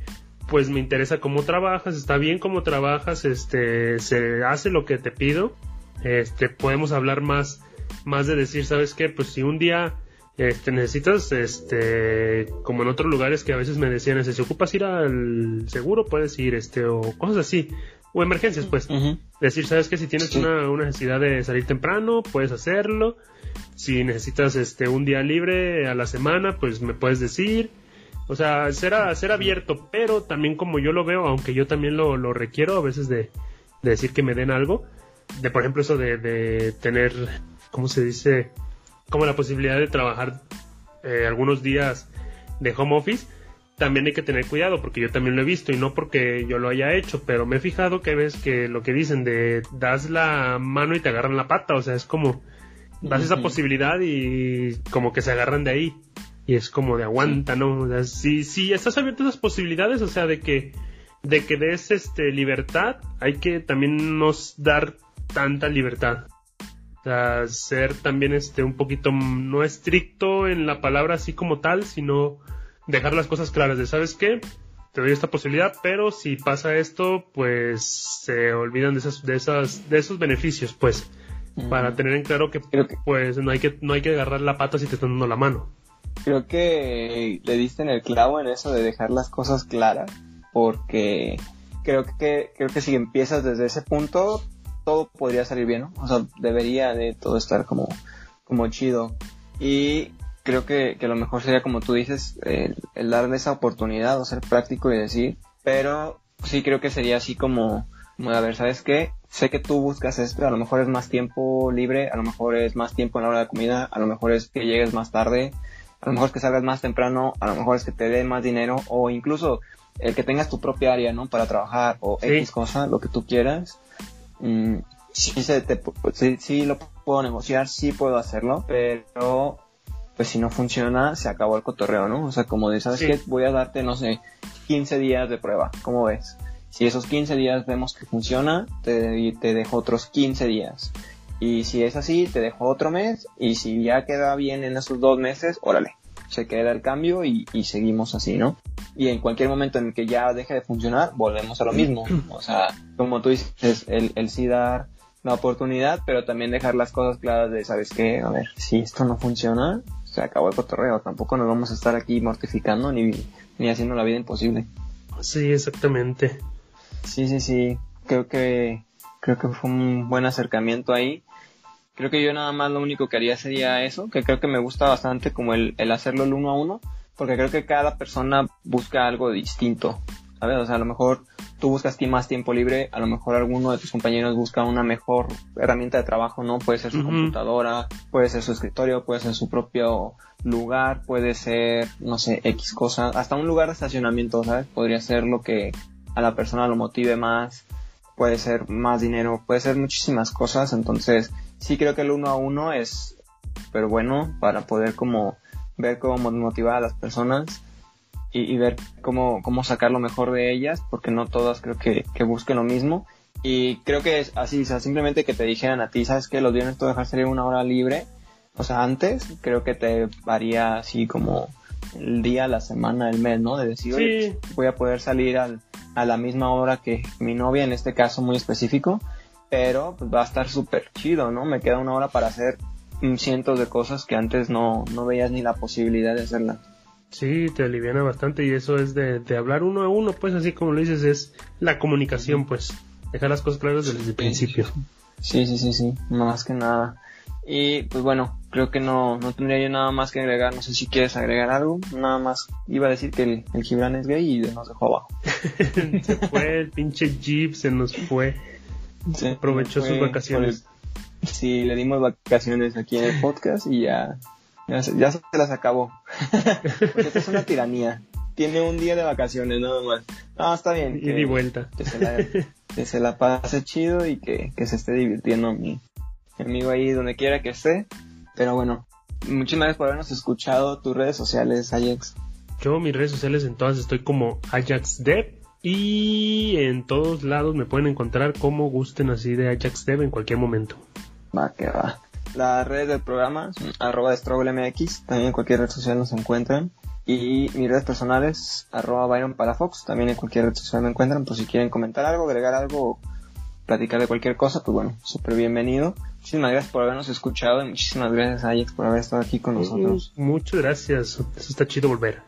[SPEAKER 2] Pues me interesa cómo trabajas, está bien cómo trabajas, este, se hace lo que te pido, este, podemos hablar más, más de decir, ¿sabes qué? Pues si un día, este, necesitas, este, como en otros lugares que a veces me decían, si ocupas ir al seguro, puedes ir, este, o cosas así, o emergencias, pues. Decir, ¿sabes qué? Si tienes una, una necesidad de salir temprano, puedes hacerlo, si necesitas este un día libre a la semana, pues me puedes decir. O sea, ser, ser abierto, pero también como yo lo veo, aunque yo también lo, lo requiero a veces de, decir que me den algo, de por ejemplo eso de, de tener, ¿cómo se dice? Como la posibilidad de trabajar eh, algunos días de home office, también hay que tener cuidado porque yo también lo he visto y no porque yo lo haya hecho, pero me he fijado que ves que lo que dicen de das la mano y te agarran la pata, o sea, es como das esa posibilidad y como que se agarran de ahí. Y es como de aguanta, ¿no? O si, si estás abierto a esas posibilidades, o sea, de que, de que des este, libertad, hay que también nos dar tanta libertad. O sea, ser también este, un poquito no estricto en la palabra así como tal, sino dejar las cosas claras de, ¿sabes qué? Te doy esta posibilidad, pero si pasa esto, pues se olvidan de esas, de esas, de esos beneficios, pues para tener en claro que, pues no hay que no hay que agarrar la pata si te están dando la mano.
[SPEAKER 1] Creo que le diste en el clavo en eso de dejar las cosas claras, porque creo que creo que si empiezas desde ese punto todo podría salir bien. O sea, debería de todo estar como como chido y creo que, que lo mejor sería como tú dices el, darle esa oportunidad o ser práctico y decir, pero sí creo que sería así como a ver, ¿sabes qué? Sé que tú buscas esto, a lo mejor es más tiempo libre, a lo mejor es más tiempo en la hora de comida, a lo mejor es que llegues más tarde, a lo mejor es que salgas más temprano, a lo mejor es que te den más dinero o incluso el que tengas tu propia área, ¿no? Para trabajar o X cosa, lo que tú quieras. Mm, sí, se te, sí, sí lo puedo negociar, sí puedo hacerlo, pero pues si no funciona, se acabó el cotorreo, ¿no? O sea, como de, ¿sabes qué? Voy a darte, no sé, 15 días de prueba, ¿cómo ves? Si esos 15 días vemos que funciona, te, te dejo otros 15 días. Y si es así, te dejo otro mes. Y si ya queda bien en esos dos meses, órale, se queda el cambio y, seguimos así, ¿no? Y en cualquier momento en el que ya deje de funcionar, volvemos a lo mismo. O sea, como tú dices, el, el sí dar la oportunidad, pero también dejar las cosas claras de, ¿sabes qué? A ver, si esto no funciona, se acabó el cotorreo. Tampoco nos vamos a estar aquí mortificando ni, ni haciendo la vida imposible.
[SPEAKER 2] Sí, exactamente.
[SPEAKER 1] Sí, sí, sí. Creo que, creo que fue un buen acercamiento ahí. Creo que yo nada más lo único que haría sería eso, que creo que me gusta bastante como el, el hacerlo el uno a uno, porque creo que cada persona busca algo distinto, ¿sabes? O sea, a lo mejor tú buscas más tiempo libre, a lo mejor alguno de tus compañeros busca una mejor herramienta de trabajo, ¿no? Puede ser su computadora, puede ser su escritorio, puede ser su propio lugar, puede ser, no sé, X cosa, hasta un lugar de estacionamiento, ¿sabes? Podría ser lo que a la persona lo motive más, puede ser más dinero, puede ser muchísimas cosas, entonces sí creo que el uno a uno es pero bueno para poder como ver cómo motivar a las personas y, ver cómo, cómo sacar lo mejor de ellas, porque no todas creo que, que busquen lo mismo. Y creo que es así, o sea, simplemente que te dijeran a ti, ¿sabes que Los viernes tú dejar salir una hora libre. O sea, antes creo que te varía así como el día, la semana, el mes, ¿no? De decir, oye, voy a poder salir al, a la misma hora que mi novia, en este caso muy específico, pero pues, va a estar súper chido, ¿no? Me queda una hora para hacer cientos de cosas que antes no, no veías ni la posibilidad de hacerlas.
[SPEAKER 2] Sí, te aliviana bastante y eso es de, de, hablar uno a uno, pues así como lo dices, es la comunicación, pues, dejar las cosas claras desde el principio.
[SPEAKER 1] Sí, sí, sí, sí, más que nada. Y pues bueno, creo que no, no tendría yo nada más que agregar, no sé si quieres agregar algo, nada más iba a decir que el, el Gibran es gay y nos dejó abajo.
[SPEAKER 2] se fue, el pinche Jeep se nos fue. Se aprovechó sus vacaciones.
[SPEAKER 1] sí, le dimos vacaciones aquí en el podcast y ya ya se, ya se las acabó. Porque esto es una tiranía. Tiene un día de vacaciones nada más. No, está bien.
[SPEAKER 2] Y de vuelta.
[SPEAKER 1] Que se, la, que se la pase chido y que, que se esté divirtiendo mi, amigo ahí donde quiera que esté. Pero bueno, muchas gracias por habernos escuchado. Tus redes sociales, Ajax.
[SPEAKER 2] Yo, mis redes sociales en todas estoy como Ajax Dev. Y en todos lados me pueden encontrar como gusten así de Ajax Dev en cualquier momento.
[SPEAKER 1] Va, que va. Las redes del programa son arroba MX, también en cualquier red social nos encuentran. Y mis redes personales, arroba Byron Palafox, también en cualquier red social me encuentran. Pues si quieren comentar algo, agregar algo, platicar de cualquier cosa, pues bueno, súper bienvenido. Muchísimas gracias por habernos escuchado y muchísimas gracias Ajax por haber estado aquí con nosotros.
[SPEAKER 2] Muchas gracias, eso está chido volver.